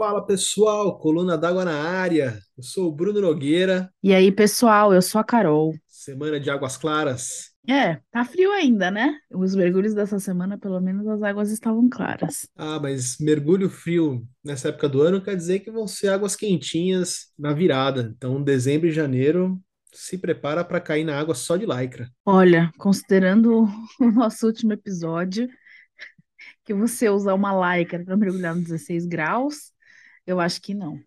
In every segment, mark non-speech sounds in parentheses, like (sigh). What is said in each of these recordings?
Fala pessoal, coluna d'água na área. Eu sou o Bruno Nogueira. E aí, pessoal, eu sou a Carol. Semana de águas claras. É, tá frio ainda, né? Os mergulhos dessa semana, pelo menos, as águas estavam claras. Ah, mas mergulho frio nessa época do ano quer dizer que vão ser águas quentinhas na virada. Então, dezembro e janeiro, se prepara para cair na água só de lycra. Olha, considerando (laughs) o nosso último episódio, que você usar uma lycra para mergulhar nos 16 graus, eu acho que não.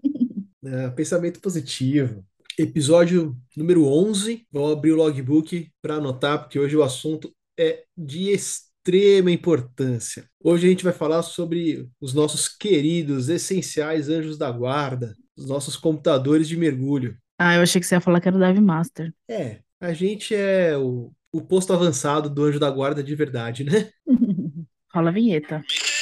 (laughs) É, pensamento positivo. Episódio número 11. Vou abrir o logbook para anotar, porque hoje o assunto é de extrema importância. Hoje a gente vai falar sobre os nossos queridos, essenciais anjos da guarda, os nossos computadores de mergulho. Ah, eu achei que você ia falar que era o Dive Master. É, a gente é o, o posto avançado do anjo da guarda de verdade, né? (laughs) Rola a vinheta. (laughs)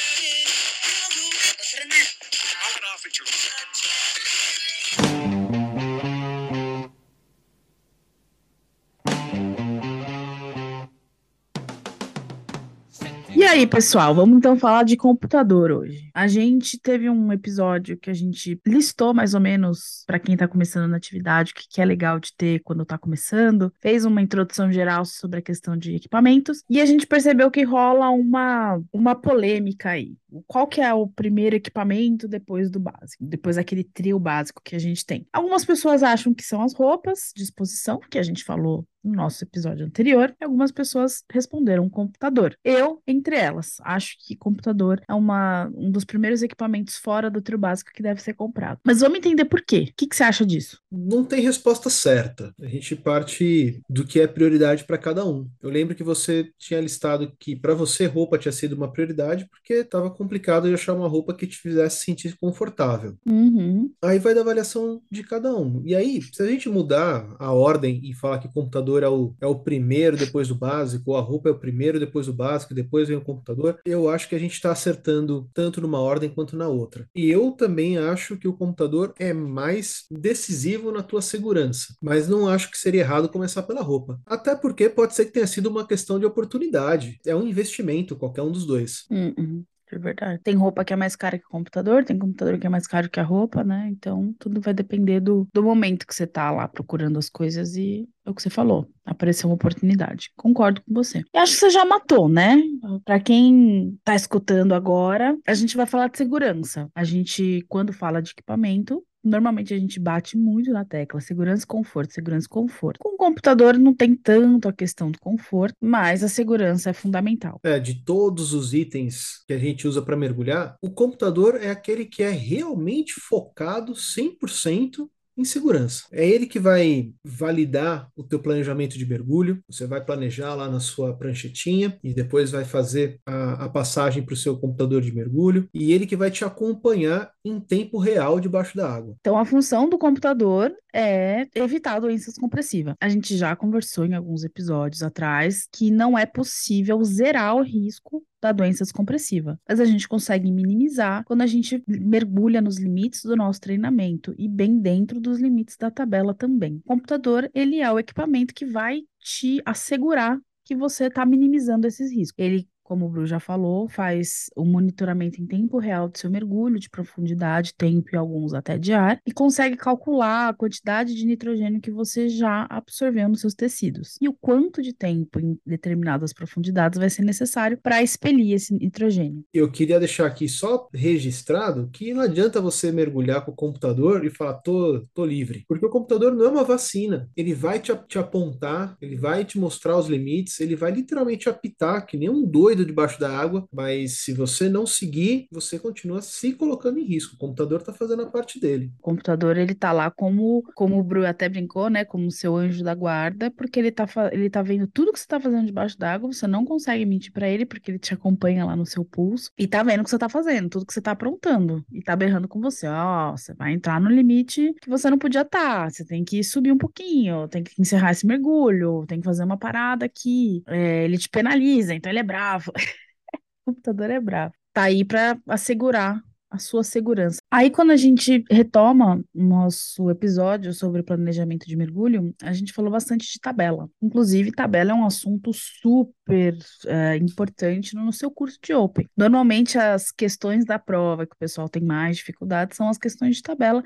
aí, pessoal, vamos então falar de computador hoje. A gente teve um episódio que a gente listou mais ou menos para quem está começando na atividade o que, que é legal de ter quando está começando, fez uma introdução geral sobre a questão de equipamentos e a gente percebeu que rola uma, uma polêmica aí. Qual que é o primeiro equipamento depois do básico, depois daquele trio básico que a gente tem? Algumas pessoas acham que são as roupas de exposição, que a gente falou no nosso episódio anterior, e algumas pessoas responderam computador. Eu, entre elas, acho que computador é uma, um dos primeiros equipamentos fora do trio básico que deve ser comprado. Mas vamos entender por quê. O que, que você acha disso? Não tem resposta certa. A gente parte do que é prioridade para cada um. Eu lembro que você tinha listado que para você roupa tinha sido uma prioridade porque estava complicado de achar uma roupa que te fizesse sentir confortável. Uhum. Aí vai da avaliação de cada um. E aí, se a gente mudar a ordem e falar que computador é o, é o primeiro depois do básico, ou a roupa é o primeiro depois do básico, depois vem o computador, eu acho que a gente está acertando tanto numa ordem quanto na outra. E eu também acho que o computador é mais decisivo na tua segurança, mas não acho que seria errado começar pela roupa. Até porque pode ser que tenha sido uma questão de oportunidade. É um investimento, qualquer um dos dois. Uhum. É verdade. Tem roupa que é mais cara que o computador, tem computador que é mais caro que a roupa, né? Então, tudo vai depender do, do momento que você tá lá procurando as coisas e é o que você falou. Apareceu uma oportunidade. Concordo com você. E acho que você já matou, né? Para quem tá escutando agora, a gente vai falar de segurança. A gente, quando fala de equipamento, Normalmente a gente bate muito na tecla segurança e conforto, segurança e conforto. Com o computador não tem tanto a questão do conforto, mas a segurança é fundamental. É, de todos os itens que a gente usa para mergulhar, o computador é aquele que é realmente focado 100% em segurança. É ele que vai validar o teu planejamento de mergulho. Você vai planejar lá na sua pranchetinha e depois vai fazer a, a passagem para o seu computador de mergulho e ele que vai te acompanhar em tempo real debaixo da água. Então a função do computador é evitar doenças compressivas. A gente já conversou em alguns episódios atrás que não é possível zerar o risco da doença descompressiva. Mas a gente consegue minimizar quando a gente mergulha nos limites do nosso treinamento e bem dentro dos limites da tabela também. O computador, ele é o equipamento que vai te assegurar que você está minimizando esses riscos. Ele como o Bru já falou, faz o monitoramento em tempo real do seu mergulho, de profundidade, tempo e alguns até de ar, e consegue calcular a quantidade de nitrogênio que você já absorveu nos seus tecidos e o quanto de tempo em determinadas profundidades vai ser necessário para expelir esse nitrogênio. Eu queria deixar aqui só registrado que não adianta você mergulhar com o computador e falar tô, tô livre, porque o computador não é uma vacina. Ele vai te, te apontar, ele vai te mostrar os limites, ele vai literalmente apitar que nem um doido debaixo da água, mas se você não seguir, você continua se colocando em risco. O computador está fazendo a parte dele. O computador ele tá lá como, como o Bru até brincou, né, como seu anjo da guarda, porque ele tá, ele tá vendo tudo que você tá fazendo debaixo d'água, você não consegue mentir para ele porque ele te acompanha lá no seu pulso e tá vendo o que você tá fazendo, tudo que você tá aprontando e tá berrando com você, ó, oh, você vai entrar no limite que você não podia estar, tá. você tem que subir um pouquinho, tem que encerrar esse mergulho, tem que fazer uma parada aqui, é, ele te penaliza, então ele é bravo. (laughs) o computador é bravo. Tá aí para assegurar a sua segurança. Aí, quando a gente retoma nosso episódio sobre planejamento de mergulho, a gente falou bastante de tabela. Inclusive, tabela é um assunto super é, importante no seu curso de Open. Normalmente, as questões da prova que o pessoal tem mais dificuldade são as questões de tabela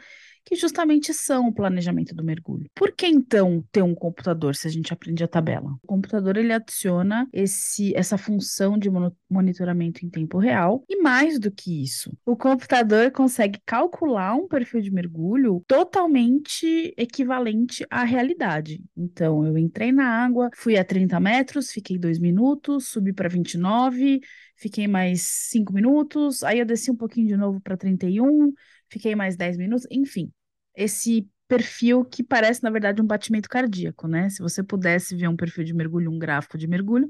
que justamente são o planejamento do mergulho. Por que então ter um computador se a gente aprende a tabela? O computador ele adiciona esse, essa função de monitoramento em tempo real e mais do que isso, o computador consegue calcular um perfil de mergulho totalmente equivalente à realidade. Então, eu entrei na água, fui a 30 metros, fiquei dois minutos, subi para 29, fiquei mais 5 minutos, aí eu desci um pouquinho de novo para 31, fiquei mais 10 minutos, enfim esse perfil que parece, na verdade, um batimento cardíaco, né? Se você pudesse ver um perfil de mergulho, um gráfico de mergulho,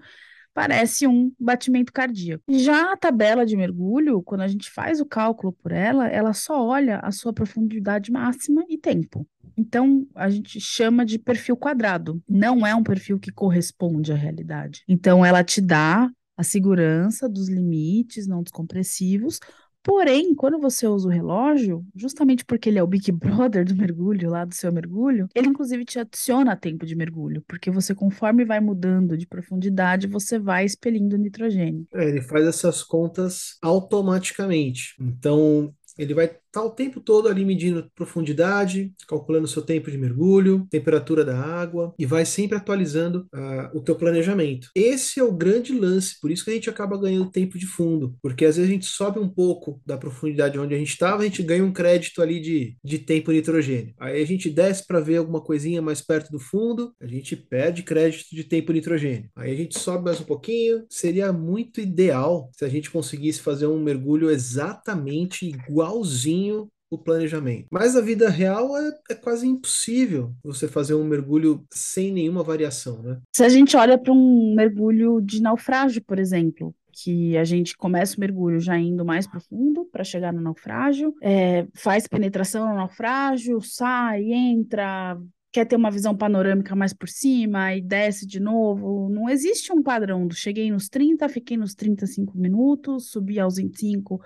parece um batimento cardíaco. Já a tabela de mergulho, quando a gente faz o cálculo por ela, ela só olha a sua profundidade máxima e tempo. Então, a gente chama de perfil quadrado. Não é um perfil que corresponde à realidade. Então, ela te dá a segurança dos limites não descompressivos, Porém, quando você usa o relógio, justamente porque ele é o Big (laughs) Brother do mergulho, lá do seu mergulho, ele inclusive te adiciona tempo de mergulho, porque você, conforme vai mudando de profundidade, você vai expelindo nitrogênio. É, ele faz essas contas automaticamente. Então, ele vai estar o tempo todo ali medindo profundidade, calculando seu tempo de mergulho, temperatura da água e vai sempre atualizando uh, o teu planejamento. Esse é o grande lance, por isso que a gente acaba ganhando tempo de fundo, porque às vezes a gente sobe um pouco da profundidade onde a gente estava, a gente ganha um crédito ali de, de tempo nitrogênio. Aí a gente desce para ver alguma coisinha mais perto do fundo, a gente perde crédito de tempo nitrogênio. Aí a gente sobe mais um pouquinho, seria muito ideal se a gente conseguisse fazer um mergulho exatamente igual igualzinho o planejamento. Mas a vida real é, é, quase impossível você fazer um mergulho sem nenhuma variação, né? Se a gente olha para um mergulho de naufrágio, por exemplo, que a gente começa o mergulho já indo mais profundo para chegar no naufrágio, é, faz penetração no naufrágio, sai, entra, quer ter uma visão panorâmica mais por cima e desce de novo. Não existe um padrão do cheguei nos 30, fiquei nos 35 minutos, subi aos 25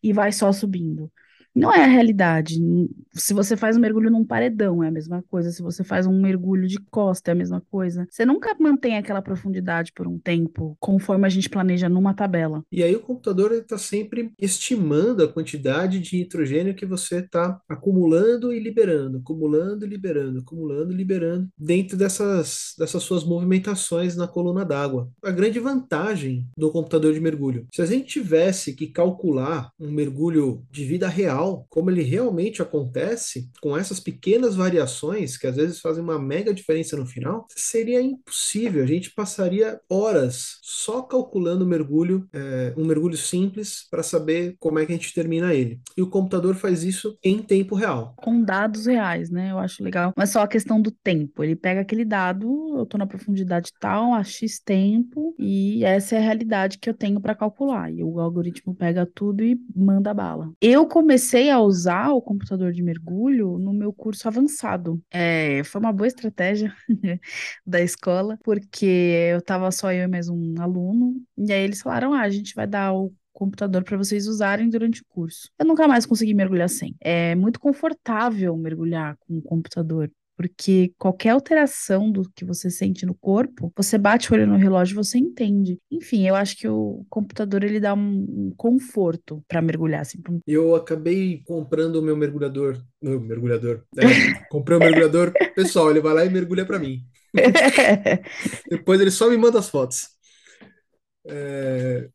e vai só subindo. Não é a realidade. Se você faz um mergulho num paredão, é a mesma coisa. Se você faz um mergulho de costa, é a mesma coisa. Você nunca mantém aquela profundidade por um tempo, conforme a gente planeja numa tabela. E aí o computador está sempre estimando a quantidade de nitrogênio que você está acumulando e liberando, acumulando e liberando, acumulando e liberando dentro dessas, dessas suas movimentações na coluna d'água. A grande vantagem do computador de mergulho. Se a gente tivesse que calcular um mergulho de vida real, real, como ele realmente acontece, com essas pequenas variações que às vezes fazem uma mega diferença no final, seria impossível. A gente passaria horas só calculando o mergulho, é, um mergulho simples, para saber como é que a gente termina ele. E o computador faz isso em tempo real. Com dados reais, né? Eu acho legal. Mas só a questão do tempo. Ele pega aquele dado, eu tô na profundidade tal, a X tempo, e essa é a realidade que eu tenho para calcular. E o algoritmo pega tudo e manda bala. Eu comecei comecei a usar o computador de mergulho no meu curso avançado. É, foi uma boa estratégia (laughs) da escola, porque eu tava só eu e mais um aluno, e aí eles falaram: ah, a gente vai dar o computador para vocês usarem durante o curso. Eu nunca mais consegui mergulhar sem. É muito confortável mergulhar com o computador porque qualquer alteração do que você sente no corpo, você bate o olho no relógio e você entende. Enfim, eu acho que o computador ele dá um, conforto para mergulhar. Assim. Eu acabei comprando o meu mergulhador. Meu mergulhador. É, comprei o um mergulhador. Pessoal, ele vai lá e mergulha para mim. (laughs) Depois ele só me manda as fotos. É,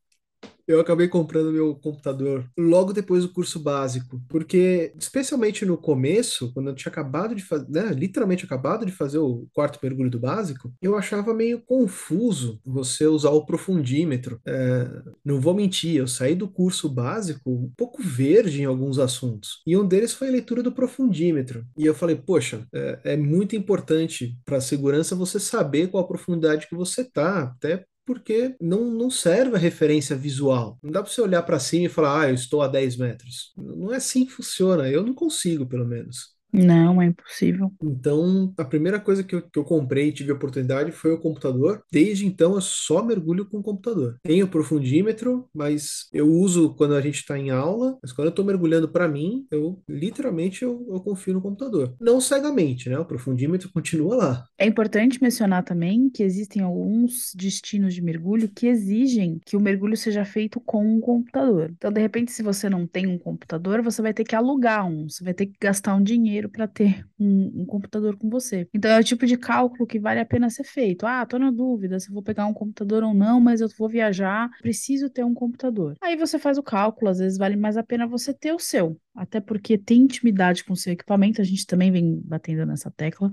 eu acabei comprando meu computador logo depois do curso básico, porque, especialmente no começo, quando eu tinha acabado de fazer, né, literalmente acabado de fazer o quarto mergulho do básico, eu achava meio confuso você usar o profundímetro. É, não vou mentir, eu saí do curso básico um pouco verde em alguns assuntos, e um deles foi a leitura do profundímetro. E eu falei, poxa, é, é muito importante para a segurança você saber qual a profundidade que você tá, até porque não, não serve a referência visual. Não dá para você olhar para cima e falar, ah, eu estou a 10 metros. Não é assim que funciona. Eu não consigo, pelo menos. Não, é impossível. Então, a primeira coisa que eu, que eu comprei e tive a oportunidade foi o computador. Desde então, eu só mergulho com o computador. Tenho profundímetro, mas eu uso quando a gente está em aula. Mas quando eu estou mergulhando para mim, eu literalmente eu, eu confio no computador. Não cegamente, né? O profundímetro continua lá. É importante mencionar também que existem alguns destinos de mergulho que exigem que o mergulho seja feito com um computador. Então, de repente, se você não tem um computador, você vai ter que alugar um, você vai ter que gastar um dinheiro para ter um, um computador com você. Então, é o tipo de cálculo que vale a pena ser feito. Ah, tô na dúvida se vou pegar um computador ou não, mas eu vou viajar, preciso ter um computador. Aí você faz o cálculo, às vezes vale mais a pena você ter o seu. Até porque ter intimidade com o seu equipamento, a gente também vem batendo nessa tecla,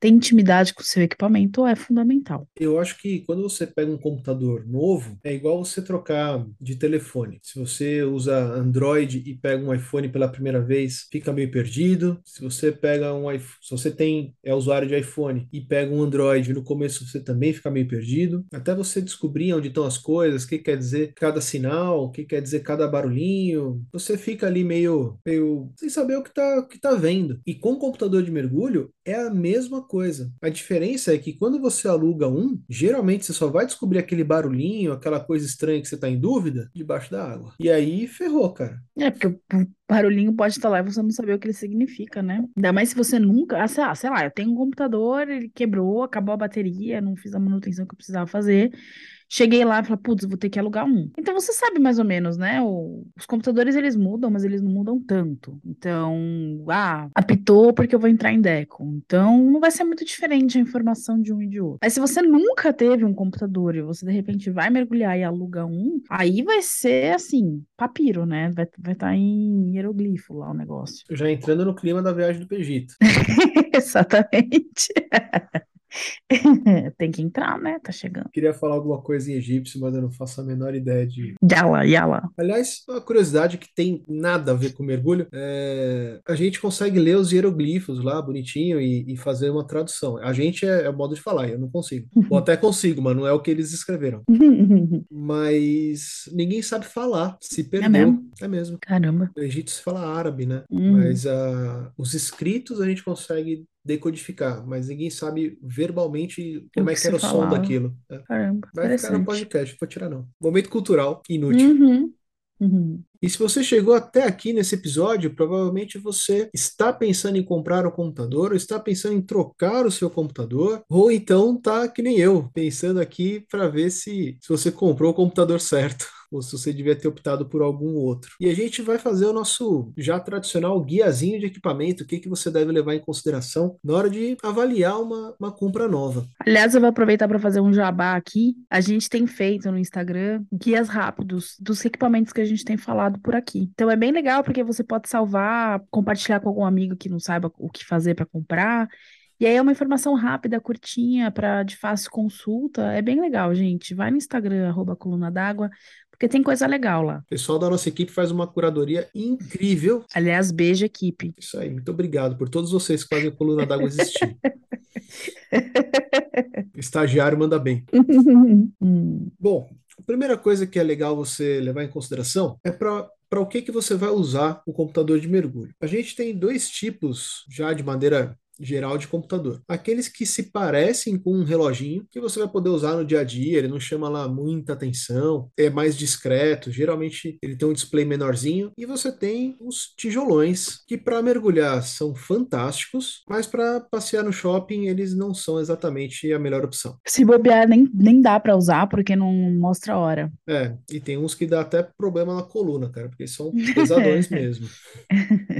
ter intimidade com o seu equipamento é fundamental. Eu acho que quando você pega um computador novo, é igual você trocar de telefone. Se você usa Android e pega um iPhone pela primeira vez, fica meio perdido. Se você pega um iPhone, se você tem é usuário de iPhone e pega um Android, no começo você também fica meio perdido. Até você descobrir onde estão as coisas, o que quer dizer cada sinal, o que quer dizer cada barulhinho, você fica ali meio, meio sem saber o que está que tá vendo. E com o computador de mergulho é a mesma coisa. A diferença é que quando você aluga um, geralmente você só vai descobrir aquele barulhinho, aquela coisa estranha que você está em dúvida, debaixo da água. E aí ferrou, cara. É, porque o barulhinho pode estar lá e você não saber o que ele significa, né? Ainda mais se você nunca. Ah, sei lá, sei lá, eu tenho um computador, ele quebrou, acabou a bateria, não fiz a manutenção que eu precisava fazer. Cheguei lá e falei, putz, vou ter que alugar um. Então você sabe mais ou menos, né? O- os computadores eles mudam, mas eles não mudam tanto. Então, ah, apitou porque eu vou entrar em Deco. Então não vai ser muito diferente a informação de um e de outro. Mas se você nunca teve um computador e você de repente vai mergulhar e aluga um, aí vai ser assim, papiro, né? Vai vai estar em hieroglifo lá o negócio. Já entrando no clima da viagem do Egito. (laughs) Exatamente. (laughs) (laughs) Tem que entrar, né? Tá chegando. Queria falar alguma coisa em egípcio, mas eu não faço a menor ideia de. Yala, yala. Aliás, uma curiosidade que tem nada a ver com mergulho, é... a gente consegue ler os hieroglifos lá, bonitinho, e, e fazer uma tradução. A gente é, é o modo de falar, eu não consigo. Ou até (laughs) consigo, mas não é o que eles escreveram. (laughs) Mas ninguém sabe falar, se perdeu. mesmo? É mesmo. Caramba. No Egito se fala árabe, né? Hum. Mas ah, os escritos a gente consegue decodificar, mas ninguém sabe verbalmente como O é que era o som daquilo. É. Caramba, Vai ficar no podcast, não vou tirar não. Momento cultural, inútil. Uhum. Uhum. E se você chegou até aqui nesse episódio, provavelmente você está pensando em comprar um computador, ou está pensando em trocar o seu computador, ou então tá que nem eu, pensando aqui para ver se, se você comprou o computador certo. (laughs) Ou se você devia ter optado por algum outro. E a gente vai fazer o nosso já tradicional guiazinho de equipamento, o que, que você deve levar em consideração na hora de avaliar uma, uma compra nova. Aliás, eu vou aproveitar para fazer um jabá aqui. A gente tem feito no Instagram guias rápidos dos equipamentos que a gente tem falado por aqui. Então é bem legal porque você pode salvar, compartilhar com algum amigo que não saiba o que fazer para comprar. E aí é uma informação rápida, curtinha, para de fácil consulta. É bem legal, gente. Vai no Instagram, arroba coluna d'água, porque tem coisa legal lá. O pessoal da nossa equipe faz uma curadoria incrível. Aliás, beijo, equipe. Isso aí, muito obrigado por todos vocês que fazem a coluna d'água existir. (laughs) Estagiário manda bem. (laughs) Bom, a primeira coisa que é legal você levar em consideração é para para o que que você vai usar o computador de mergulho. A gente tem dois tipos já de maneira geral de computador. Aqueles que se parecem com um reloginho que você vai poder usar no dia a dia, ele não chama lá muita atenção, é mais discreto, geralmente ele tem um display menorzinho e você tem os tijolões que para mergulhar são fantásticos, mas para passear no shopping eles não são exatamente a melhor opção. Se bobear, nem, nem dá para usar porque não mostra a hora. É, e tem uns que dá até problema na coluna, cara, porque são (laughs) pesadões mesmo. (laughs)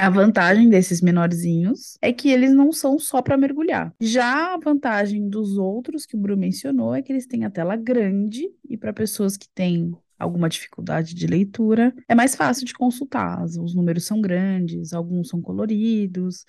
A vantagem desses menorzinhos é que eles não são só para mergulhar. Já a vantagem dos outros que o Bruno mencionou é que eles têm a tela grande e para pessoas que têm alguma dificuldade de leitura, é mais fácil de consultar. Os números são grandes, alguns são coloridos.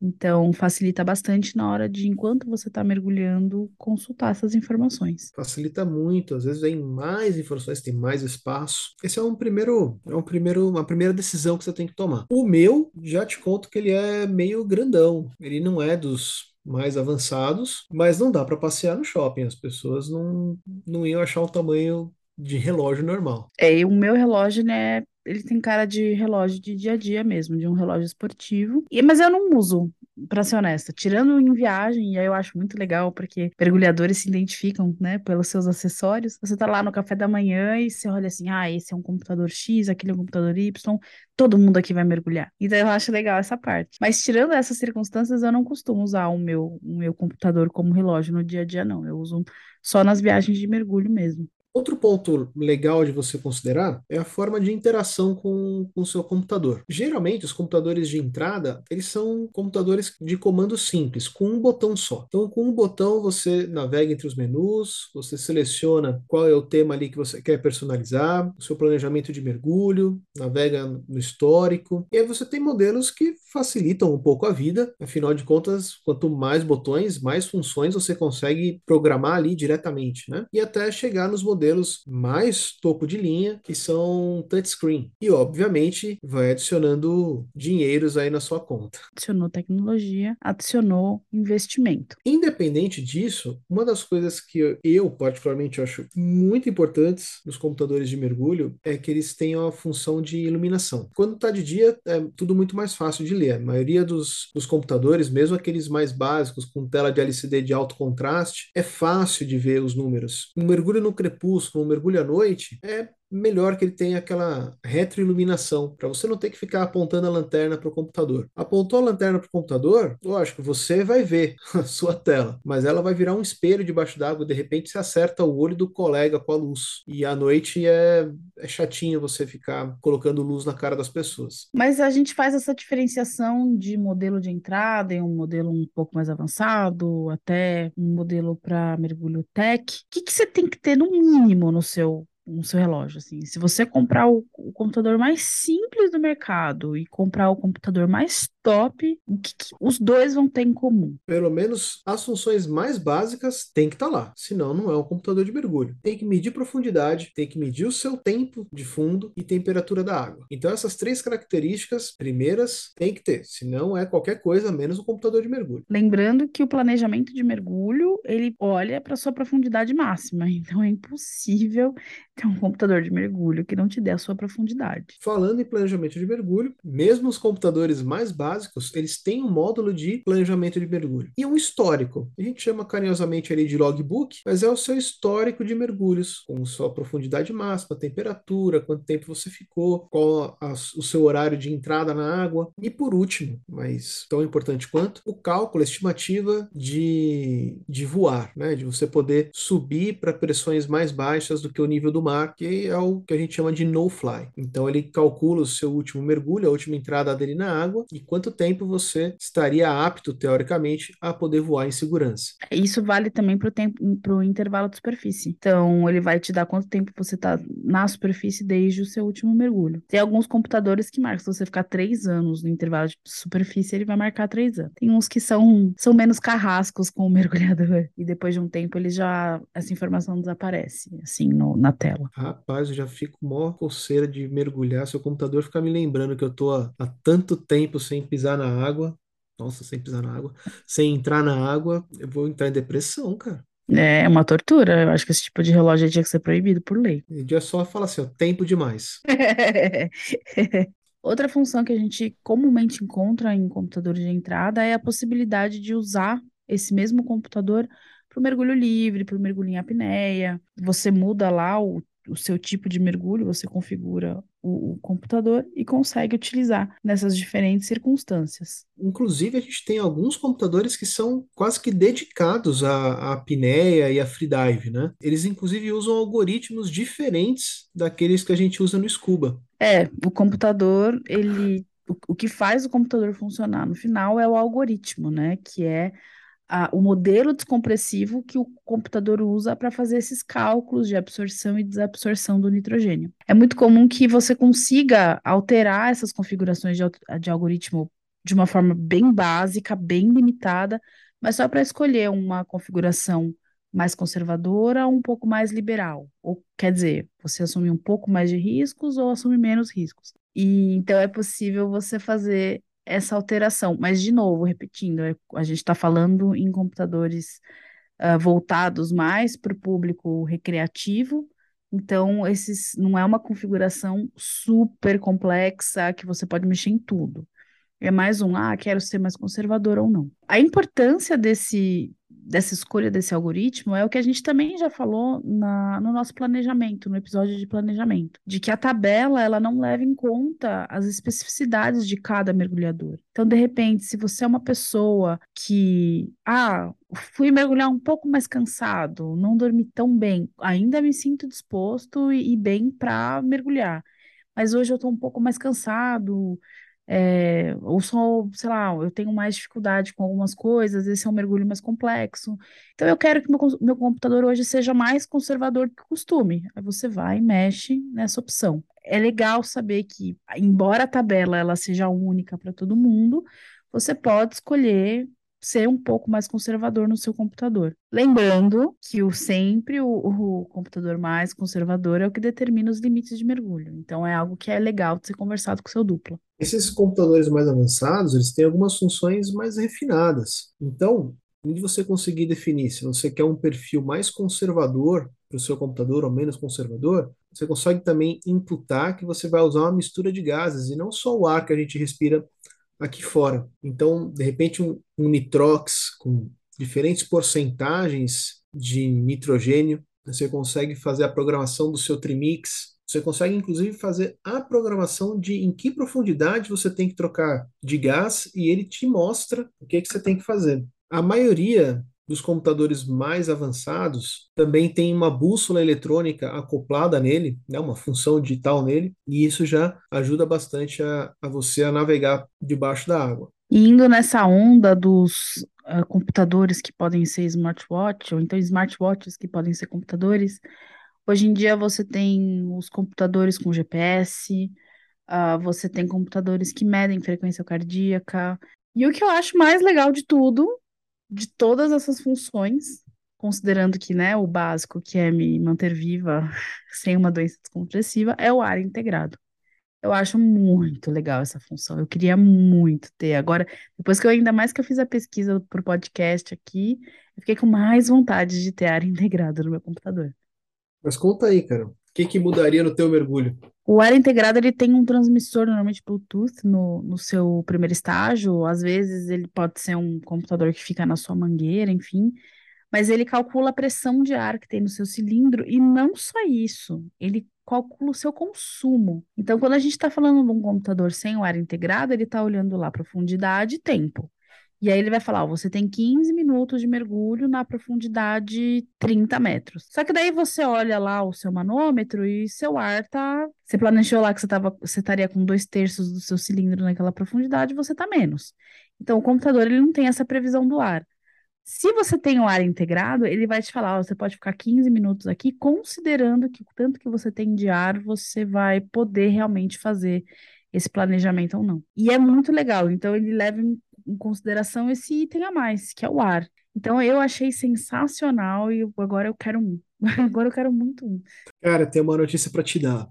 Então, facilita bastante na hora de, enquanto você está mergulhando, consultar essas informações. Facilita muito, às vezes vem mais informações, tem mais espaço. Esse é um primeiro, é um primeiro, uma primeira decisão que você tem que tomar. O meu, já te conto que ele é meio grandão. Ele não é dos mais avançados, mas não dá para passear no shopping. As pessoas não, não iam achar um tamanho de relógio normal. É, e o meu relógio, né, ele tem cara de relógio de dia a dia mesmo, de um relógio esportivo. E, mas eu não uso, pra ser honesta, tirando em viagem, e aí eu acho muito legal, porque mergulhadores se identificam, né, pelos seus acessórios. Você tá lá no café da manhã e você olha assim, ah, esse é um computador X, aquele é um computador Y, todo mundo aqui vai mergulhar. Então eu acho legal essa parte. Mas tirando essas circunstâncias, eu não costumo usar o meu, o meu computador como relógio no dia a dia, não. Eu uso só nas viagens de mergulho mesmo. Outro ponto legal de você considerar é a forma de interação com, o seu computador. Geralmente, os computadores de entrada, eles são computadores de comando simples, com um botão só. Então, com um botão, você navega entre os menus, você seleciona qual é o tema ali que você quer personalizar, o seu planejamento de mergulho, navega no histórico. E aí você tem modelos que facilitam um pouco a vida, afinal de contas, quanto mais botões, mais funções você consegue programar ali diretamente, né? E até chegar nos modelos modelos mais topo de linha, que são touchscreen. E, obviamente, vai adicionando dinheiros aí na sua conta. Adicionou tecnologia, adicionou investimento. Independente disso, uma das coisas que eu, particularmente, acho muito importantes nos computadores de mergulho é que eles tenham a função de iluminação. Quando está de dia, é tudo muito mais fácil de ler. A maioria dos, dos computadores, mesmo aqueles mais básicos, com tela de LCD de alto contraste, é fácil de ver os números. Um mergulho no crepúsculo crepúsculo, um mergulho à noite, é melhor que ele tenha aquela retroiluminação, para você não ter que ficar apontando a lanterna para o computador. Apontou a lanterna para o computador, lógico, você vai ver (laughs) a sua tela, mas ela vai virar um espelho debaixo d'água, de repente você acerta o olho do colega com a luz. E à noite é, é chatinho você ficar colocando luz na cara das pessoas. Mas a gente faz essa diferenciação de modelo de entrada em um modelo um pouco mais avançado, até um modelo para mergulho tech. O que, que você tem que ter no mínimo no seu no seu relógio, assim. Se você comprar o, o, computador mais simples do mercado e comprar o computador mais top, o que, que os dois vão ter em comum? Pelo menos as funções mais básicas tem que estar tá lá, senão não é um computador de mergulho. Tem que medir profundidade, tem que medir o seu tempo de fundo e temperatura da água. Então essas três características primeiras tem que ter, senão é qualquer coisa menos um computador de mergulho. Lembrando que o planejamento de mergulho, ele olha para sua profundidade máxima, (laughs) então é impossível ter um computador de mergulho que não te dê a sua profundidade. Falando em planejamento de mergulho, mesmo os computadores mais básicos, eles têm um módulo de planejamento de mergulho e um histórico. A gente chama carinhosamente ali de logbook, mas é o seu histórico de mergulhos, com sua profundidade máxima, temperatura, quanto tempo você ficou, qual a, o seu horário de entrada na água e por último, mas tão importante quanto, o cálculo, a estimativa de, de voar, né? de você poder subir para pressões mais baixas do que o nível do mar, que é o que a gente chama de no-fly. Então ele calcula o seu último mergulho, a última entrada dele na água e quanto tempo você estaria apto, teoricamente, a poder voar em segurança. Isso vale também para o tempo, para o intervalo de superfície. Então ele vai te dar quanto tempo você está na superfície desde o seu último mergulho. Tem alguns computadores que marcam, se você ficar três anos no intervalo de superfície, ele vai marcar três anos. Tem uns que são, são menos carrascos com o (laughs) mergulhador e depois de um tempo ele já essa informação desaparece assim no, na tela Rapaz, eu já fico mó coceira de mergulhar. Seu computador fica me lembrando que eu tô há, há tanto tempo sem pisar na água. Nossa, sem pisar na água. Sem entrar na água, eu vou entrar em depressão, cara. É uma tortura. Eu acho que esse tipo de relógio tinha que ser proibido por lei. E dia só fala assim, ó, tempo demais. (laughs) Outra função que a gente comumente encontra em computadores de entrada é a possibilidade de usar esse mesmo computador para o mergulho livre, para o mergulho em apneia. Você muda lá o, o seu tipo de mergulho, você configura o, o, computador e consegue utilizar nessas diferentes circunstâncias. Inclusive, a gente tem alguns computadores que são quase que dedicados à, à apneia e à freedive, né? Eles, inclusive, usam algoritmos diferentes daqueles que a gente usa no Scuba. É, o computador, ele... O, o que faz o computador funcionar no final é o algoritmo, né? Que é a, o modelo descompressivo que o computador usa para fazer esses cálculos de absorção e desabsorção do nitrogênio. É muito comum que você consiga alterar essas configurações de, de algoritmo de uma forma bem básica, bem limitada, mas só para escolher uma configuração mais conservadora ou um pouco mais liberal. Ou quer dizer, você assume um pouco mais de riscos ou assume menos riscos. E então é possível você fazer essa alteração. Mas, de novo, repetindo, é, a gente está falando em computadores uh, voltados mais para o público recreativo, Então, esses não é uma configuração super complexa que você pode mexer em tudo. É mais um, ah, quero ser mais conservador ou não. A importância desse, dessa escolha desse algoritmo é o que a gente também já falou na, no nosso planejamento, no episódio de planejamento, de que a tabela ela não leva em conta as especificidades de cada mergulhador. Então, de repente, se você é uma pessoa que, ah, fui mergulhar um pouco mais cansado, não dormi tão bem, ainda me sinto disposto e, e bem para mergulhar. Mas hoje eu estou um pouco mais cansado, é, ou só, sei lá, eu tenho mais dificuldade com algumas coisas, esse é um mergulho mais complexo. Então eu quero que meu, meu computador hoje seja mais conservador do que costume. Aí você vai e mexe nessa opção. É legal saber que, embora a tabela ela seja única para todo mundo, você pode escolher ser um pouco mais conservador no seu computador. Lembrando que o, sempre o, o, computador mais conservador é o que determina os limites de mergulho. Então é algo que é legal de ser conversado com o seu duplo. Esses computadores mais avançados, eles têm algumas funções mais refinadas. Então, onde você conseguir definir se você quer um perfil mais conservador para o seu computador ou menos conservador, você consegue também imputar que você vai usar uma mistura de gases e não só o ar que a gente respira aqui fora. Então, de repente, um, um nitrox com diferentes porcentagens de nitrogênio, você consegue fazer a programação do seu trimix. Você consegue, inclusive, fazer a programação de em que profundidade você tem que trocar de gás e ele te mostra o que, é que você tem que fazer. A maioria dos computadores mais avançados também tem uma bússola eletrônica acoplada nele, né, uma função digital nele, e isso já ajuda bastante a, a você a navegar debaixo da água. Indo nessa onda dos uh, computadores que podem ser smartwatch, ou então smartwatches que podem ser computadores, hoje em dia você tem os computadores com GPS, uh, você tem computadores que medem frequência cardíaca, e o que eu acho mais legal de tudo de todas essas funções, considerando que, né, o básico, que é me manter viva (laughs) sem uma doença descompressiva, é o ar integrado. Eu acho muito legal essa função. Eu queria muito ter. Agora, depois que eu ainda mais que eu fiz a pesquisa pro podcast aqui, eu fiquei com mais vontade de ter ar (laughs) integrado no meu computador. Mas conta aí, cara. O que que mudaria no teu mergulho? O ar integrado ele tem um transmissor, normalmente Bluetooth, no, no seu primeiro estágio. Às vezes ele pode ser um computador que fica na sua mangueira, enfim. Mas ele calcula a pressão de ar que tem no seu cilindro e não só isso, ele calcula o seu consumo. Então, quando a gente está falando de um computador sem o ar integrado, ele está olhando lá profundidade e tempo. E aí ele vai falar, ó, você tem 15 minutos de mergulho na profundidade 30 metros. Só que daí você olha lá o seu manômetro e seu ar tá. Você planejou lá que você, tava, você estaria com dois terços do seu cilindro naquela profundidade, você tá menos. Então o computador ele não tem essa previsão do ar. Se você tem o ar integrado, ele vai te falar, ó, você pode ficar 15 minutos aqui, considerando que o tanto que você tem de ar, você vai poder realmente fazer esse planejamento ou não. E é muito legal. Então, ele leva em em consideração esse item a mais, que é o ar. Então eu achei sensacional e agora eu quero um. (laughs) Agora eu quero muito um. Cara, tem uma notícia para te dar.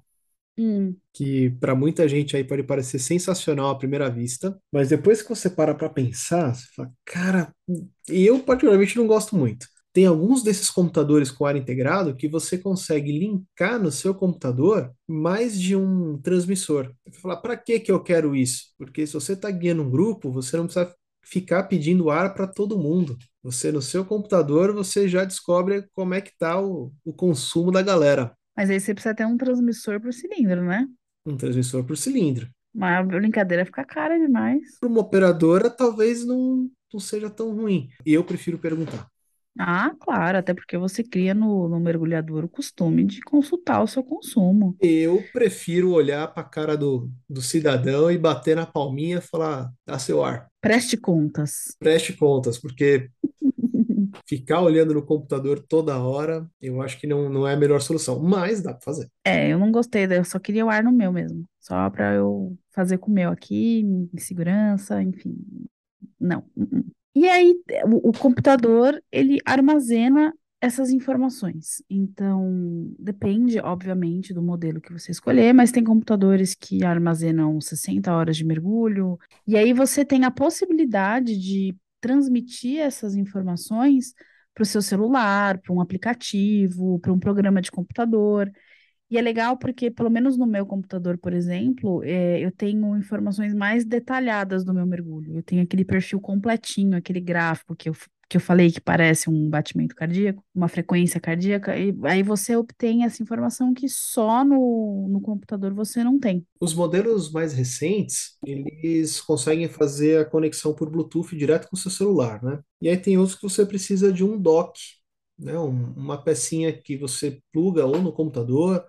Hum. Que para muita gente aí pode parecer sensacional à primeira vista, mas depois que você para para pensar, você fala, cara, eu particularmente não gosto muito. Tem alguns desses computadores com ar integrado que você consegue linkar no seu computador mais de um transmissor. Você vai falar, para que que eu quero isso? Porque se você está guiando um grupo, você não precisa ficar pedindo ar para todo mundo. Você no seu computador você já descobre como é que está o, o consumo da galera. Mas aí você precisa ter um transmissor por cilindro, né? Um transmissor por cilindro. Mas a brincadeira fica cara demais. Para uma operadora, talvez não, não seja tão ruim. E eu prefiro perguntar. Ah, claro, até porque você cria no, no mergulhador o costume de consultar o seu consumo. Eu prefiro olhar para a cara do, do cidadão e bater na palminha e falar, dá seu ar. Preste contas. Preste contas, porque (laughs) ficar olhando no computador toda hora, eu acho que não, não é a melhor solução, mas dá para fazer. É, eu não gostei, eu só queria o ar no meu mesmo. Só para eu fazer com o meu aqui, em segurança, enfim. Não. uh, uh. E aí, o, o computador, ele armazena essas informações. Então, depende, obviamente, do modelo que você escolher, mas tem computadores que armazenam 60 horas de mergulho, e aí você tem a possibilidade de transmitir essas informações para o seu celular, para um aplicativo, para um programa de computador. E é legal porque, pelo menos no meu computador, por exemplo, é, eu tenho informações mais detalhadas do meu mergulho. Eu tenho aquele perfil completinho, aquele gráfico que eu, que eu falei que parece um batimento cardíaco, uma frequência cardíaca, e aí você obtém essa informação que só no, no computador você não tem. Os modelos mais recentes, eles conseguem fazer a conexão por Bluetooth direto com o seu celular, né? E aí tem outros que você precisa de um dock, né? Um- uma pecinha que você pluga ou no computador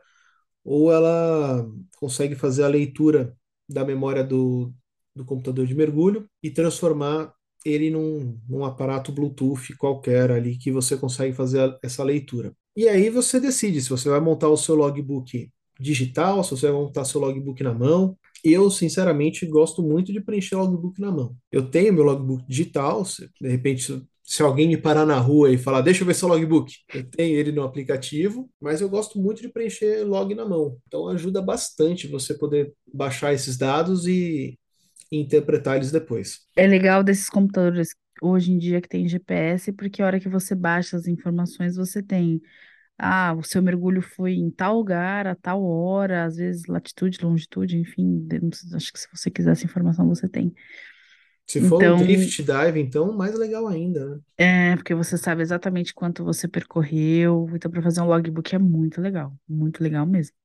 ou ela consegue fazer a leitura da memória do, do computador de mergulho e transformar ele num, num aparato Bluetooth qualquer ali que você consegue fazer a- essa leitura. E aí você decide se você vai montar o seu logbook digital, se você vai montar seu logbook na mão. Eu, sinceramente, gosto muito de preencher logbook na mão. Eu tenho meu logbook digital, de repente, se alguém me parar na rua e falar, deixa eu ver seu logbook, eu tenho ele no aplicativo, mas eu gosto muito de preencher log na mão. Então ajuda bastante você poder baixar esses dados e, interpretar eles depois. É legal desses computadores hoje em dia que tem GPS, porque a hora que você baixa as informações, você tem. Ah, o seu mergulho foi em tal lugar, a tal hora, às vezes latitude, longitude, enfim, acho que se você quiser essa informação, você tem. Se for um Então, drift dive, então, mais legal ainda, né? é, porque você sabe exatamente quanto você percorreu. Então, para fazer um logbook é muito legal, muito legal mesmo.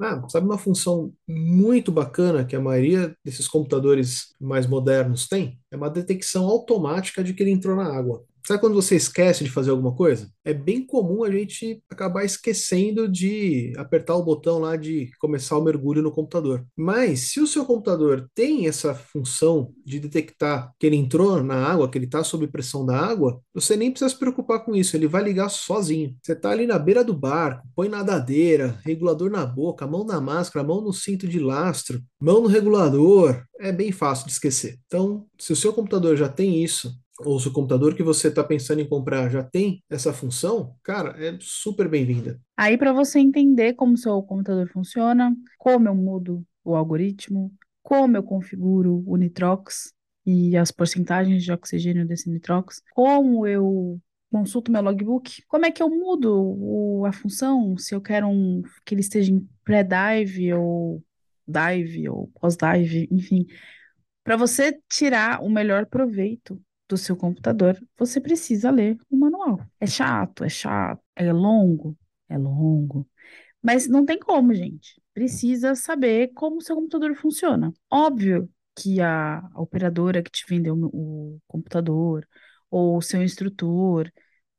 Ah, sabe uma função muito bacana que a maioria desses computadores mais modernos tem? É uma detecção automática de que ele entrou na água. Sabe quando você esquece de fazer alguma coisa? É bem comum a gente acabar esquecendo de apertar o botão lá de começar o mergulho no computador. Mas se o seu computador tem essa função de detectar que ele entrou na água, que ele está sob pressão da água, você nem precisa se preocupar com isso, ele vai ligar sozinho. Você está ali na beira do barco, põe nadadeira, regulador na boca, mão na máscara, mão no cinto de lastro, mão no regulador. É bem fácil de esquecer. Então, se o seu computador já tem isso, ou se o computador que você está pensando em comprar já tem essa função, cara, é super bem-vinda. Aí, para você entender como seu computador funciona, como eu mudo o algoritmo, como eu configuro o nitrox e as porcentagens de oxigênio desse nitrox, como eu consulto meu logbook, como é que eu mudo o- a função, se eu quero um, que ele esteja em pré-dive ou dive ou pós-dive, enfim. Para você tirar o melhor proveito do seu computador, você precisa ler o manual. É chato, é chato, é longo, é longo. Mas não tem como, gente. Precisa saber como o seu computador funciona. Óbvio que a, operadora que te vendeu o computador, ou o seu instrutor,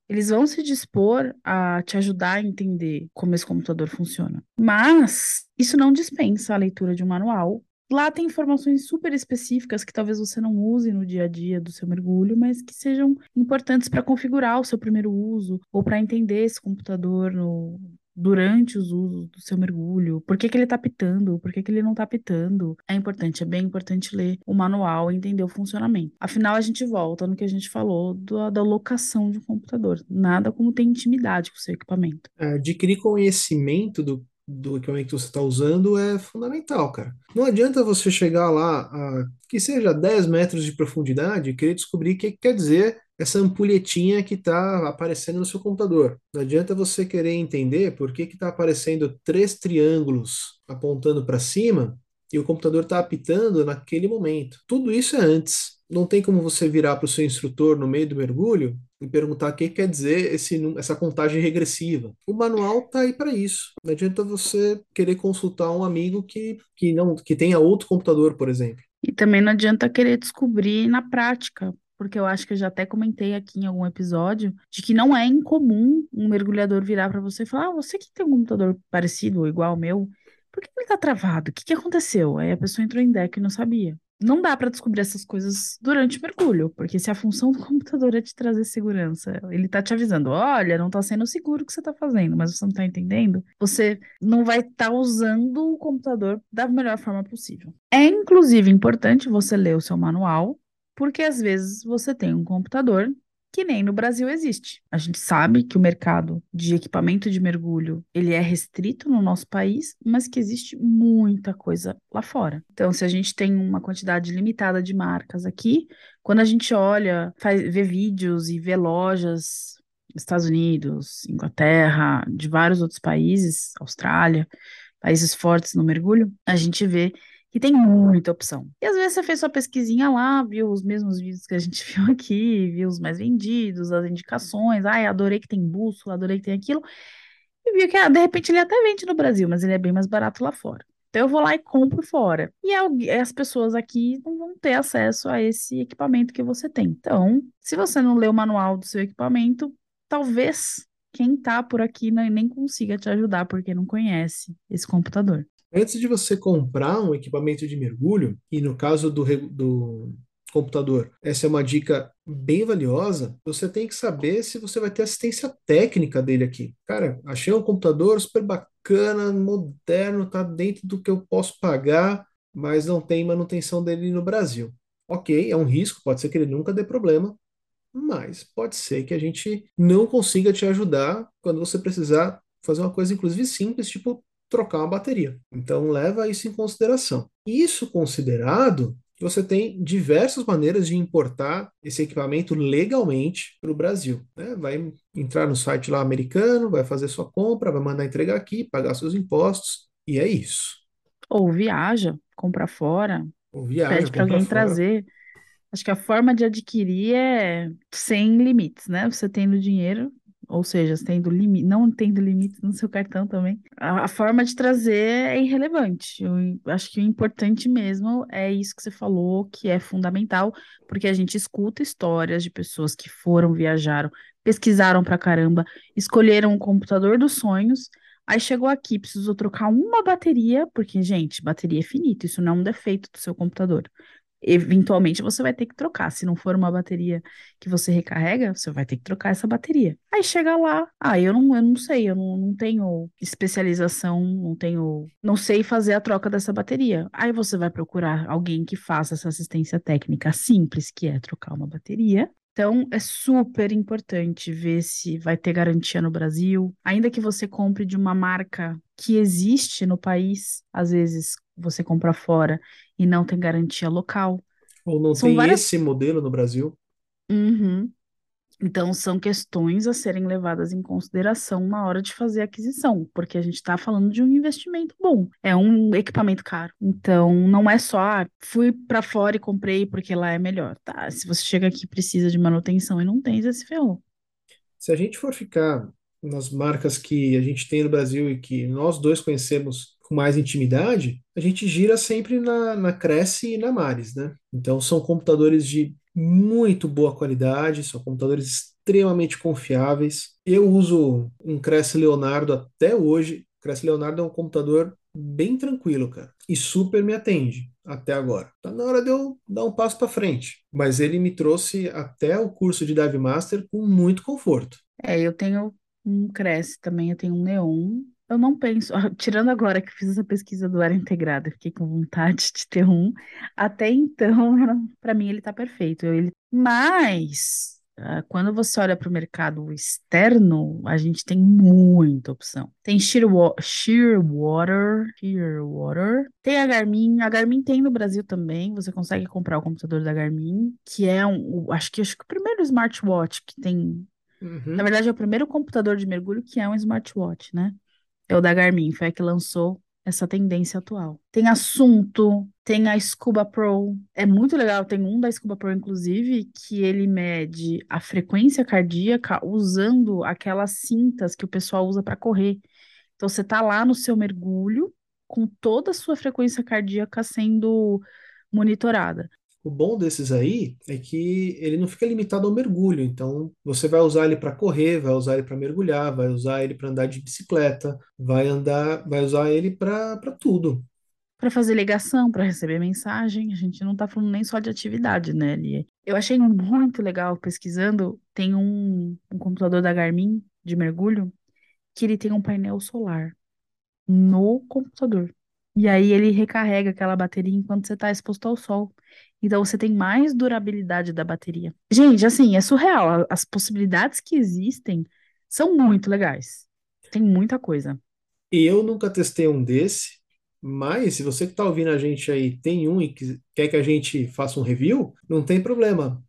eles vão se dispor a te ajudar a entender como esse computador funciona. Mas isso não dispensa a leitura de um manual. Lá tem informações super específicas que talvez você não use no dia a dia do seu mergulho, mas que sejam importantes para configurar o seu primeiro uso ou para entender esse computador no, durante os usos do seu mergulho, por que que ele está pitando, por que que ele não está pitando. É importante, é bem importante ler o manual e entender o funcionamento. Afinal, a gente volta no que a gente falou do- da locação de um computador. Nada como ter intimidade com o seu equipamento. Adquirir conhecimento do, do equipamento que você está usando é fundamental, cara. Não adianta você chegar lá a que seja 10 metros de profundidade e querer descobrir o que quer dizer essa ampulhetinha que está aparecendo no seu computador. Não adianta você querer entender por que está aparecendo três triângulos apontando para cima e o computador está apitando naquele momento. Tudo isso é antes. Não tem como você virar para o seu instrutor no meio do mergulho e perguntar o que quer dizer esse, essa contagem regressiva. O manual tá aí para isso. Não adianta você querer consultar um amigo que, que não que tenha outro computador, por exemplo. E também não adianta querer descobrir na prática, porque eu acho que eu já até comentei aqui em algum episódio de que não é incomum um mergulhador virar para você e falar: Ah, você que tem um computador parecido ou igual ao meu, por que ele tá travado? O que que aconteceu? Aí a pessoa entrou em deck e não sabia. Não dá para descobrir essas coisas durante o mergulho, porque se a função do (laughs) computador é te trazer segurança, ele tá te avisando: olha, não tá sendo seguro o que você tá fazendo, mas você não tá entendendo, você não vai estar usando o computador da melhor forma possível. É inclusive importante você ler o seu manual, porque às vezes você tem um computador que nem no Brasil existe. A gente sabe que o mercado de equipamento de mergulho, ele é restrito no nosso país, mas que existe muita coisa lá fora. Então, se a gente tem uma quantidade limitada de marcas aqui, quando a gente olha, faz, vê vídeos e vê lojas Estados Unidos, Inglaterra, de vários outros países, Austrália, países fortes no mergulho, a gente vê que tem muita opção. E às vezes você fez sua pesquisinha lá, viu os mesmos vídeos que a gente (laughs) viu aqui, viu os mais vendidos, as indicações, ai, adorei que tem bússola, adorei que tem aquilo, e viu que, ah, de repente, ele até vende no Brasil, mas ele é bem mais barato lá fora. Então eu vou lá e compro fora. E as pessoas aqui não vão ter acesso a esse equipamento que você tem. Então, se você não lê o manual do seu equipamento, talvez quem tá por aqui nem consiga te ajudar porque não conhece esse computador. Antes de você comprar um equipamento de mergulho, e no caso do, do computador, essa é uma dica bem valiosa, você tem que saber se você vai ter assistência técnica dele aqui. Cara, achei um computador super bacana, moderno, tá dentro do que eu posso pagar, mas não tem manutenção dele no Brasil. Ok, é um risco, pode ser que ele nunca dê problema, mas pode ser que a gente não consiga te ajudar quando você precisar fazer uma coisa, inclusive simples, tipo trocar uma bateria. Então leva isso em consideração. Isso considerado, você tem diversas maneiras de importar esse equipamento legalmente para o Brasil. Né? Vai entrar no site lá americano, vai fazer sua compra, vai mandar entregar aqui, pagar seus impostos, e é isso. Ou viaja, compra fora, Ou viaja, pede para alguém fora. trazer. Acho que a forma de adquirir é sem limites, né? Você tendo dinheiro, ou seja, tendo limite, não tendo limites no seu cartão também, a, a, forma de trazer é irrelevante. Eu acho que o importante mesmo é isso que você falou, que é fundamental, porque a gente escuta histórias de pessoas que foram, viajaram, pesquisaram pra caramba, escolheram o computador dos sonhos. Aí chegou aqui, precisou trocar uma bateria, porque, gente, bateria é finita, isso não é um defeito do seu computador eventualmente você vai ter que trocar. Se não for uma bateria que você recarrega, você vai ter que trocar essa bateria. Aí chega lá, ah, eu não, eu não sei, eu não, não tenho especialização, não tenho, não sei fazer a troca dessa bateria. Aí você vai procurar alguém que faça essa assistência técnica simples, que é trocar uma bateria. Então, é super importante ver se vai ter garantia no Brasil. Ainda que você compre de uma marca que existe no país, às vezes você compra fora e não tem garantia local. Ou não São tem várias... esse modelo no Brasil. Uhum. Então, são questões a serem levadas em consideração na hora de fazer a aquisição, porque a gente está falando de um investimento bom, é um equipamento caro. Então, não é só, ah, fui para fora e comprei porque lá é melhor. Tá, se você chega aqui e precisa de manutenção e não tem, você se ferrou. Se a gente for ficar nas marcas que a gente tem no Brasil e que nós dois conhecemos com mais intimidade, a gente gira sempre na, na Cresce e na Mares, né? Então são computadores de muito boa qualidade, são computadores extremamente confiáveis. Eu uso um Cresce Leonardo até hoje. O Cresce Leonardo é um computador bem tranquilo, cara, e super me atende até agora. Tá na hora de eu dar um passo para frente, mas ele me trouxe até o curso de Dive Master com muito conforto. É, eu tenho um Cresce também, eu tenho um Neon eu não penso, tirando agora que fiz essa pesquisa do área integrada, fiquei com vontade de ter um. Até então, (laughs) para mim, ele está perfeito. Eu, ele... Mas, ah, quando você olha para o mercado externo, a gente tem muita opção. Tem Shearwater, Shearwater, Shearwater. Tem a Garmin. A Garmin tem no Brasil também. Você consegue comprar o computador da Garmin, que é um, acho que, acho que o primeiro smartwatch que tem. Uhum. Na verdade, é o primeiro computador de mergulho que é um smartwatch, né? É o da Garmin, foi a que lançou essa tendência atual. Tem assunto, tem a Scuba Pro. É muito legal, tem um da Scuba Pro, inclusive, que ele mede a frequência cardíaca usando aquelas cintas que o pessoal usa para correr. Então você tá lá no seu mergulho com toda a sua frequência cardíaca sendo monitorada. O bom desses aí é que ele não fica limitado ao mergulho, então você vai usar ele para correr, vai usar ele para mergulhar, vai usar ele para andar de bicicleta, vai andar, vai usar ele para tudo. Para fazer ligação, para receber mensagem, a gente não está falando nem só de atividade, né, Lia? Eu achei muito legal pesquisando, tem um, um computador da Garmin de mergulho que ele tem um painel solar no computador. E aí ele recarrega aquela bateria enquanto você está exposto ao sol. Então você tem mais durabilidade da bateria. Gente, assim, é surreal. As possibilidades que existem são muito legais. Tem muita coisa. Eu nunca testei um desse, mas se você que está ouvindo a gente aí tem um e quer que a gente faça um review, não tem problema.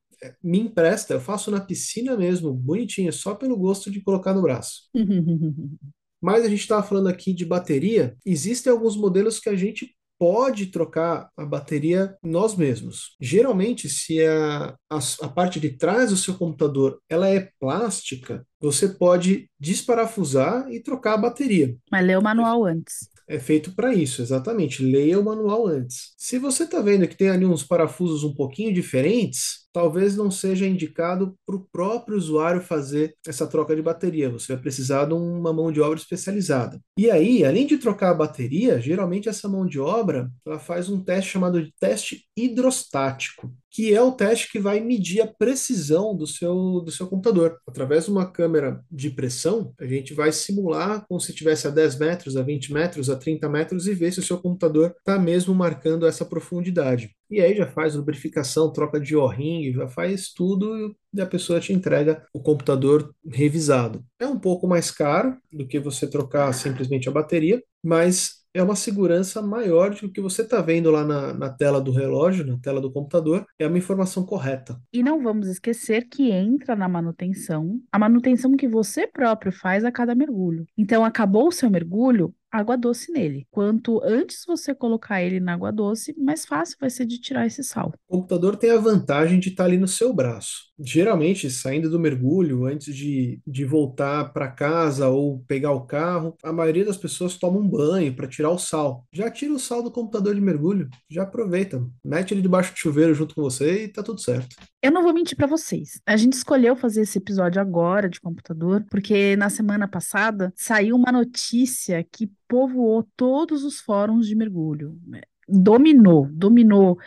me empresta, eu faço na piscina mesmo, bonitinho, só pelo gosto de colocar no braço. (laughs) Mas a gente estava falando aqui de bateria. Existem alguns modelos que a gente pode trocar a bateria nós mesmos. Geralmente, se a, a, a, parte de trás do seu computador ela é plástica, você pode desparafusar e trocar a bateria. Mas lê o manual antes. É feito para isso, exatamente. Leia o manual antes. Se você está vendo que tem ali uns parafusos um pouquinho diferentes, talvez não seja indicado para o próprio usuário fazer essa troca de bateria. Você vai precisar de uma mão de obra especializada. E aí, além de trocar a bateria, geralmente essa mão de obra ela faz um teste chamado de teste hidrostático que é o teste que vai medir a precisão do seu, do seu computador. Através de uma câmera de pressão, a gente vai simular como se estivesse a 10 metros, a 20 metros, a 30 metros e ver se o seu computador está mesmo marcando essa profundidade. E aí já faz lubrificação, troca de O-ring, já faz tudo e a pessoa te entrega o computador revisado. É um pouco mais caro do que você trocar simplesmente a bateria, mas é uma segurança maior do que você está vendo lá na, na, tela do relógio, na tela do computador, é uma informação correta. E não vamos esquecer que entra na manutenção a manutenção que você próprio faz a cada mergulho. Então, acabou o seu mergulho, água doce nele. Quanto antes você colocar ele na água doce, mais fácil vai ser de tirar esse sal. O computador tem a vantagem de estar ali no seu braço. Geralmente, saindo do mergulho, antes de, de voltar para casa ou pegar o carro, a maioria das pessoas toma um banho para tirar o sal. Já tira o sal do computador de mergulho, já aproveita, mete ele debaixo do chuveiro junto com você e tá tudo certo. Eu não vou mentir para vocês. A gente escolheu fazer esse episódio agora de computador, porque na semana passada saiu uma notícia que povoou todos os fóruns de mergulho. Dominou, dominou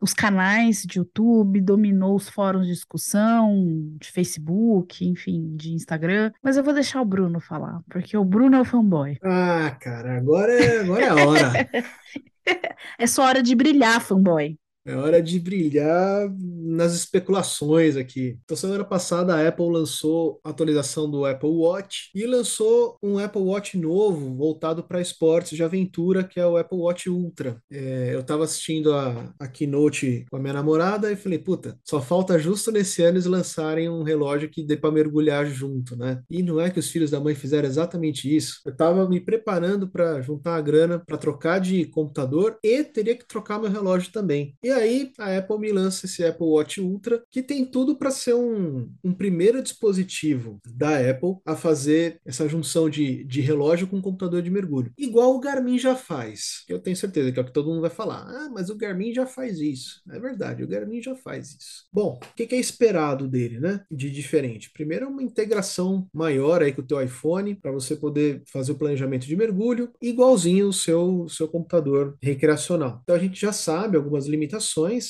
os canais de YouTube, dominou os fóruns de discussão, de Facebook, enfim, de Instagram. Mas eu vou deixar o Bruno falar, porque o Bruno é o fanboy. Ah, cara, agora é, agora é a hora. (laughs) é só hora de brilhar, fanboy. É hora de brilhar nas especulações aqui. Então, semana passada a Apple lançou a atualização do Apple Watch e lançou um Apple Watch novo voltado para esportes de aventura, que é o Apple Watch Ultra. É, eu estava assistindo a, a keynote com a minha namorada e falei, puta, só falta justo nesse ano eles lançarem um relógio que dê para mergulhar junto, né? E não é que os filhos da mãe fizeram exatamente isso. Eu estava me preparando para juntar a grana para trocar de computador e teria que trocar meu relógio também. E aí a Apple me lança esse Apple Watch Ultra, que tem tudo para ser um, um primeiro dispositivo da Apple a fazer essa junção de, de relógio com computador de mergulho. Igual o Garmin já faz. Eu tenho certeza que é o que todo mundo vai falar. Ah, mas o Garmin já faz isso. É verdade, o Garmin já faz isso. Bom, o que, que é esperado dele, né? De diferente. Primeiro é uma integração maior aí com o teu iPhone para você poder fazer o planejamento de mergulho igualzinho o seu, seu computador recreacional. Então a gente já sabe algumas limitações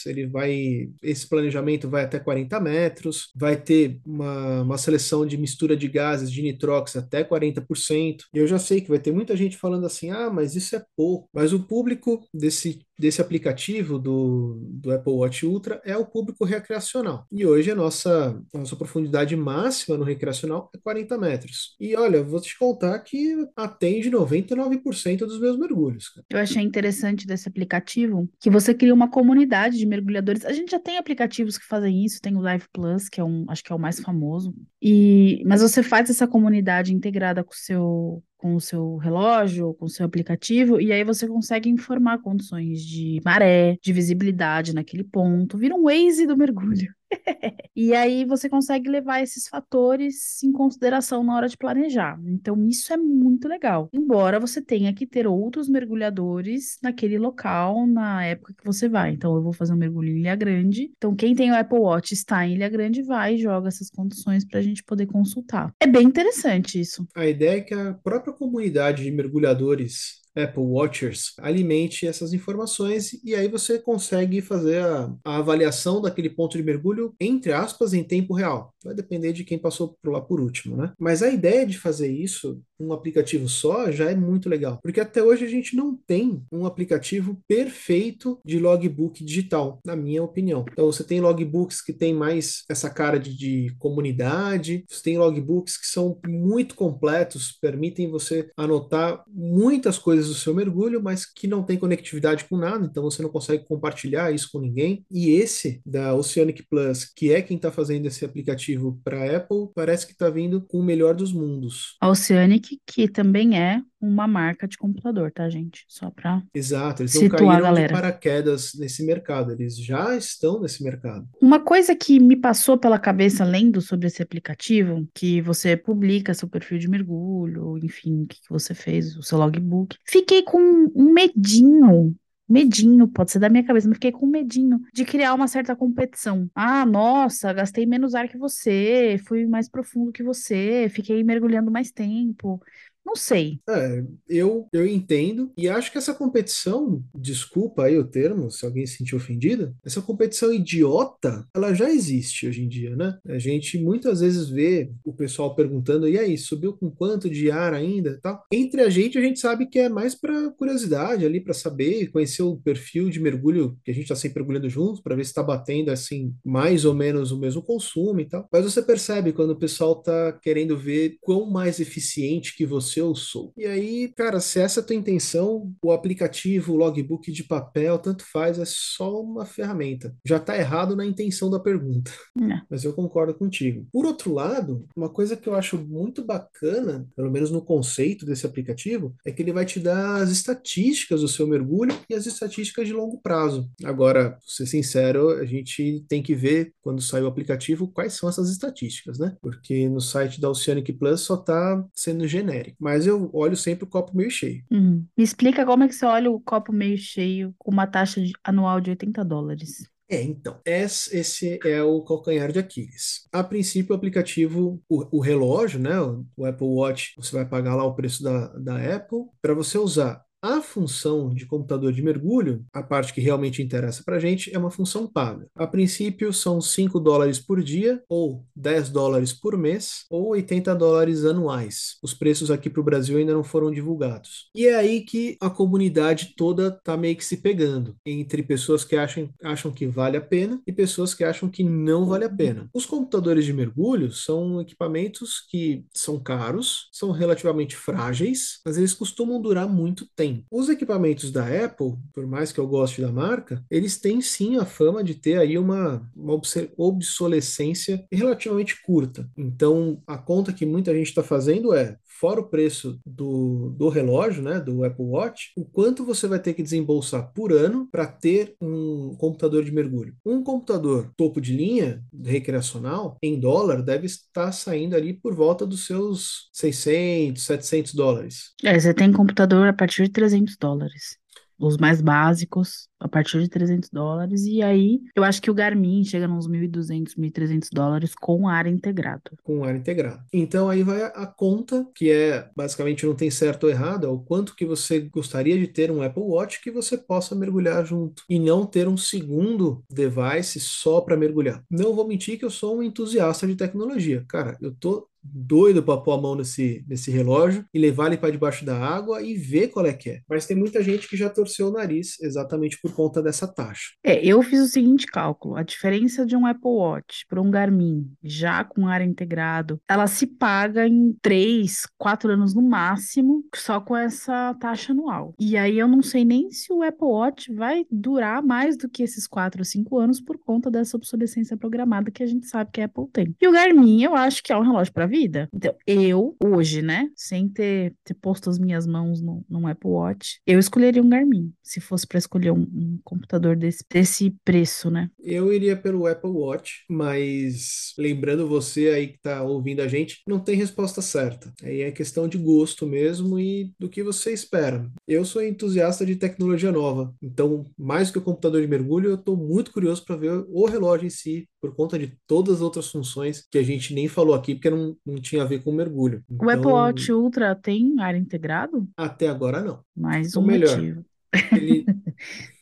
ele vai. Esse planejamento vai até 40 metros, vai ter uma, uma seleção de mistura de gases de nitrox até 40%. E eu já sei que vai ter muita gente falando assim: ah, mas isso é pouco. Mas o público desse desse aplicativo do, do Apple Watch Ultra é o público recreacional. E hoje a nossa, a nossa profundidade máxima no recreacional é 40 metros. E olha, vou te contar que atende 99% dos meus mergulhos. Cara. Eu achei interessante desse aplicativo que você cria uma comunidade de mergulhadores. A gente já tem aplicativos que fazem isso, tem o Live Plus, que é um, acho que é o mais famoso. E, mas você faz essa comunidade integrada com o seu com o seu relógio, com o seu aplicativo, e aí você consegue informar condições de maré, de visibilidade naquele ponto. Vira um Waze do mergulho. (laughs) e aí você consegue levar esses fatores em consideração na hora de planejar. Então, isso é muito legal. Embora você tenha que ter outros mergulhadores naquele local na época que você vai. Então, eu vou fazer um mergulho em Ilha Grande. Então, quem tem o Apple Watch está em Ilha Grande, vai e joga essas condições para a gente poder consultar. É bem interessante isso. A ideia é que a própria comunidade de mergulhadores Apple Watchers alimente essas informações e aí você consegue fazer a, a, avaliação daquele ponto de mergulho, entre aspas, em tempo real. Vai depender de quem passou por lá por último, né? Mas a ideia de fazer isso um aplicativo só já é muito legal, porque até hoje a gente não tem um aplicativo perfeito de logbook digital, na minha opinião. Então você tem logbooks que tem mais essa cara de, de comunidade, você tem logbooks que são muito completos, permitem você anotar muitas coisas do seu mergulho, mas que não tem conectividade com nada, então você não consegue compartilhar isso com ninguém. E esse da Oceanic Plus, que é quem está fazendo esse aplicativo para Apple, parece que está vindo com o melhor dos mundos. A Oceanic, que também é uma marca de computador, tá, gente? Só para Exato, eles não situar a caíram de galera. paraquedas nesse mercado, eles já estão nesse mercado. Uma coisa que me passou pela cabeça lendo sobre esse aplicativo, que você publica seu perfil de mergulho, enfim, o que você fez, o seu logbook. Fiquei com um medinho. Medinho, pode ser da minha cabeça, mas fiquei com medinho de criar uma certa competição. Ah, nossa, gastei menos ar que você, fui mais profundo que você, fiquei mergulhando mais tempo. Não sei. É, eu, eu entendo e acho que essa competição, desculpa aí o termo, se alguém se sentir ofendido, essa competição idiota, ela já existe hoje em dia, né? A gente muitas vezes vê o pessoal perguntando, e aí, subiu com quanto de ar ainda, tal. Entre a gente, a gente sabe que é mais para curiosidade ali, para saber, conhecer o perfil de mergulho que a gente está sempre mergulhando juntos, para ver se está batendo assim mais ou menos o mesmo consumo e tal. Mas você percebe quando o pessoal tá querendo ver quão mais eficiente que você eu sou. E aí, cara, se essa é a tua intenção, o aplicativo, o logbook de papel, tanto faz, é só uma ferramenta. Já tá errado na intenção da pergunta. Não. Mas eu concordo contigo. Por outro lado, uma coisa que eu acho muito bacana, pelo menos no conceito desse aplicativo, é que ele vai te dar as estatísticas do seu mergulho e as estatísticas de longo prazo. Agora, pra ser sincero, a gente tem que ver quando sair o aplicativo quais são essas estatísticas, né? Porque no site da Oceanic Plus só tá sendo genérico. Mas eu olho sempre o copo meio cheio. Uhum. Me explica como é que você olha o copo meio cheio com uma taxa de- anual de 80 dólares. É, então, esse esse é o calcanhar de Aquiles. A princípio, o aplicativo, o, o relógio, né, o, o Apple Watch, você vai pagar lá o preço da, da Apple. Para você usar a função de computador de mergulho, a parte que realmente interessa para a gente, é uma função paga. A princípio, são 5 dólares por dia, ou 10 dólares por mês, ou 80 dólares anuais. Os preços aqui para o Brasil ainda não foram divulgados. E é aí que a comunidade toda tá meio que se pegando entre pessoas que acham, acham que vale a pena e pessoas que acham que não vale a pena. Os computadores de mergulho são equipamentos que são caros, são relativamente frágeis, mas eles costumam durar muito tempo. Os equipamentos da Apple, por mais que eu goste da marca, eles têm sim a fama de ter aí uma, uma obsolescência relativamente curta. Então, a conta que muita gente está fazendo é, fora o preço do, do relógio, né, do Apple Watch, o quanto você vai ter que desembolsar por ano para ter um computador de mergulho. Um computador topo de linha, recreacional, em dólar, deve estar saindo ali por volta dos seus 600, 700 dólares. É, você tem computador a partir de 300 dólares. Os mais básicos, a partir de 300 dólares. E aí, eu acho que o Garmin chega nos 1.200, 1.300 dólares com área integrado. com ar integrado. Então aí vai a conta, que é basicamente não tem certo ou errado, é o quanto que você gostaria de ter um Apple Watch que você possa mergulhar junto e não ter um segundo device só para mergulhar. Não vou mentir que eu sou um entusiasta de tecnologia. Cara, eu tô doido para pôr a mão nesse, nesse relógio e levar ele para debaixo da água e ver qual é que é. Mas tem muita gente que já torceu o nariz exatamente por conta dessa taxa. É, eu fiz o seguinte cálculo: a diferença de um Apple Watch para um Garmin, já com área integrado, ela se paga em 3, 4 anos no máximo, só com essa taxa anual. E aí eu não sei nem se o Apple Watch vai durar mais do que esses 4 ou 5 anos por conta dessa obsolescência programada que a gente sabe que a Apple tem. E o Garmin, eu acho que é um relógio para vida. Então, eu, hoje, né, sem ter, ter posto as minhas mãos no, Apple Watch, eu escolheria um Garmin, se fosse para escolher um, um computador desse, desse preço, né? Eu iria pelo Apple Watch, mas lembrando você aí que está ouvindo a gente, não tem resposta certa. Aí é questão de gosto mesmo e do que você espera. Eu sou entusiasta de tecnologia nova, então mais que o computador de mergulho, eu estou muito curioso para ver o relógio em si, por conta de todas as outras funções que a gente nem falou aqui, porque não, não tinha a ver com mergulho. O Apple Então, Watch Ultra tem área integrado? até agora não. Mais Ou um melhor, motivo. ele (laughs)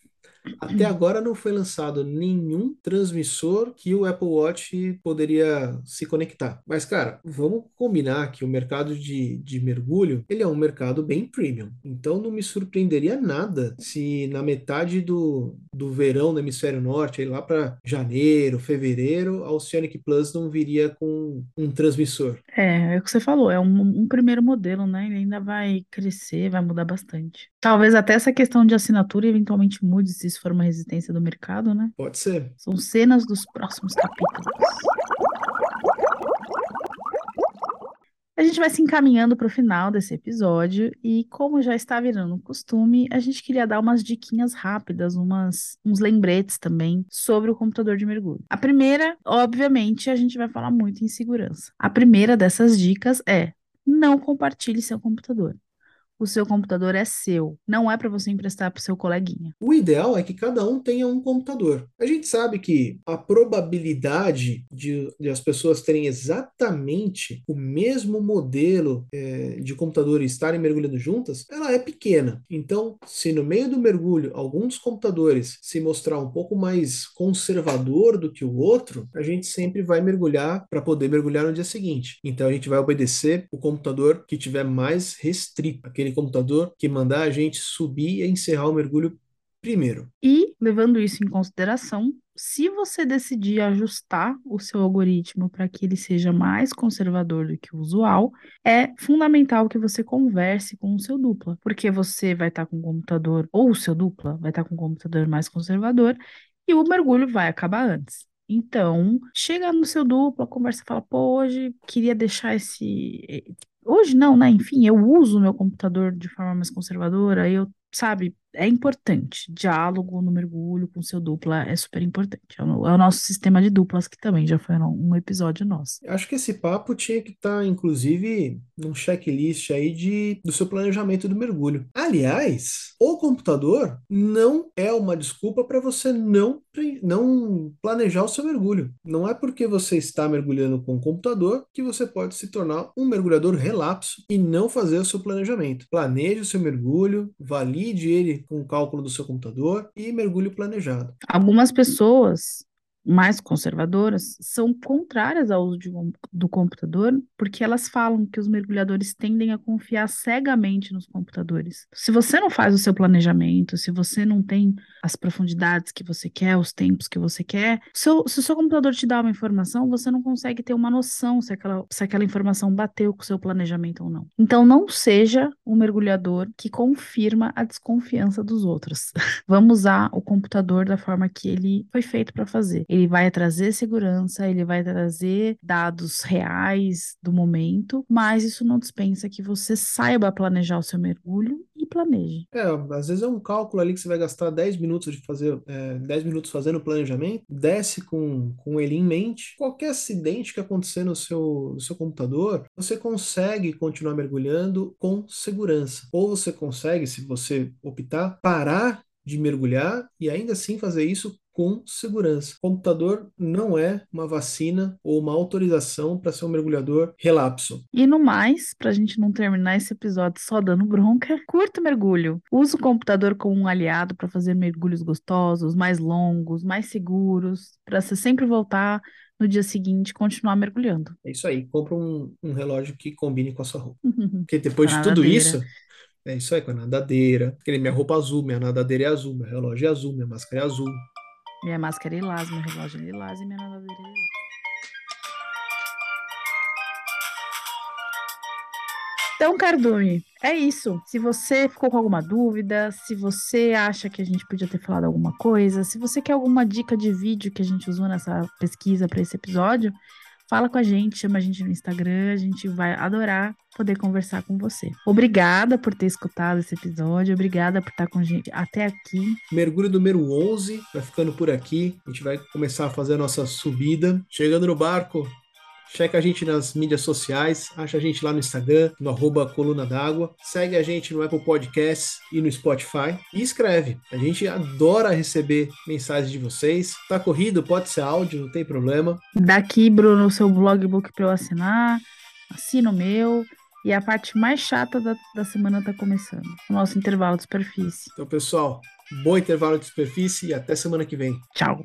Até agora não foi lançado nenhum transmissor que o Apple Watch poderia se conectar. Mas, cara, vamos combinar que o mercado de, de mergulho, ele é um mercado bem premium. Então não me surpreenderia nada se na metade do, do verão no hemisfério norte, aí lá para janeiro, fevereiro, a Oceanic Plus não viria com um transmissor. É, é o que você falou, é um, um primeiro modelo, né? Ele ainda vai crescer, vai mudar bastante. Talvez até essa questão de assinatura eventualmente mude se isso for uma resistência do mercado, né? Pode ser. São cenas dos próximos capítulos. A gente vai se encaminhando para o final desse episódio e, como já está virando um costume, a gente queria dar umas diquinhas rápidas, umas, uns lembretes também sobre o computador de mergulho. A primeira, obviamente, a gente vai falar muito em segurança. A primeira dessas dicas é não compartilhe seu computador o seu computador é seu, não é para você emprestar para o seu coleguinha. O ideal é que cada um tenha um computador. A gente sabe que a probabilidade de, de as pessoas terem exatamente o mesmo modelo é, de computador e estarem mergulhando juntas, ela é pequena. Então, se no meio do mergulho alguns computadores se mostrar um pouco mais conservador do que o outro, a gente sempre vai mergulhar para poder mergulhar no dia seguinte. Então, a gente vai obedecer o computador que tiver mais restrito, aquele computador que mandar a gente subir e encerrar o mergulho primeiro. E, levando isso em consideração, se você decidir ajustar o seu algoritmo para que ele seja mais conservador do que o usual, é fundamental que você converse com o seu dupla, porque você vai estar tá com o computador, ou o seu dupla vai estar tá com o computador mais conservador, e o mergulho vai acabar antes. Então, chega no seu dupla, conversa fala, pô, hoje queria deixar esse. Hoje não, né? Enfim, eu uso o meu computador de forma mais conservadora, eu, sabe, é importante. Diálogo no mergulho com seu dupla é super importante. É o, é o nosso sistema de duplas, que também já foi um episódio nosso. Acho que esse papo tinha que estar, tá, inclusive, num checklist aí de, do seu planejamento do mergulho. Aliás, o computador não é uma desculpa para você não, não planejar o seu mergulho. Não é porque você está mergulhando com o computador que você pode se tornar um mergulhador relapso e não fazer o seu planejamento. Planeje o seu mergulho, valide ele com o cálculo do seu computador e mergulho planejado. Algumas pessoas mais conservadoras são contrárias ao uso de, do computador, porque elas falam que os mergulhadores tendem a confiar cegamente nos computadores. Se você não faz o seu planejamento, se você não tem as profundidades que você quer, os tempos que você quer, seu, se o seu computador te dá uma informação, você não consegue ter uma noção se aquela, se aquela informação bateu com o seu planejamento ou não. Então, não seja um mergulhador que confirma a desconfiança dos outros. (laughs) Vamos usar o computador da forma que ele foi feito para fazer ele vai trazer segurança, ele vai trazer dados reais do momento, mas isso não dispensa que você saiba planejar o seu mergulho e planeje. É, às vezes é um cálculo ali que você vai gastar 10 minutos de fazer, é, 10 minutos fazendo o planejamento, desce com, com ele em mente. Qualquer acidente que acontecer no seu, no seu computador, você consegue continuar mergulhando com segurança. Ou você consegue, se você optar, parar de mergulhar e ainda assim fazer isso com segurança. O computador não é uma vacina ou uma autorização para ser um mergulhador relapso. E no mais, para a gente não terminar esse episódio só dando bronca, curta o mergulho. Use o computador como um aliado para fazer mergulhos gostosos, mais longos, mais seguros, para você sempre voltar no dia seguinte continuar mergulhando. É isso aí. Compra um, um relógio que combine com a sua roupa. (laughs) Porque depois de tudo isso, é isso aí, com a nadadeira. Minha roupa azul, minha nadadeira é azul, meu relógio é azul, minha máscara é azul. Minha máscara é lilás, meu relógio é lilás e minha nadadeira é lilás. Então, Cardume, é isso. Se você ficou com alguma dúvida, se você acha que a gente podia ter falado alguma coisa, se você quer alguma dica de vídeo que a gente usou nessa pesquisa para esse episódio, fala com a gente, chama a gente no Instagram, a gente vai adorar poder conversar com você. Obrigada por ter escutado esse episódio, obrigada por estar com a gente até aqui. Mergulho número 11, vai ficando por aqui. A gente vai começar a fazer a nossa subida. Chegando no barco, Checa a gente nas mídias sociais, acha a gente lá no Instagram, no arroba Coluna d'Água. Segue a gente no Apple Podcasts e no Spotify. E escreve. A gente adora receber mensagens de vocês. Tá corrido, pode ser áudio, não tem problema. Daqui, Bruno, o seu blogbook para eu assinar. Assina o meu. E a parte mais chata da, da semana está começando. O nosso intervalo de superfície. Então, pessoal, Bom intervalo de superfície e até semana que vem. Tchau.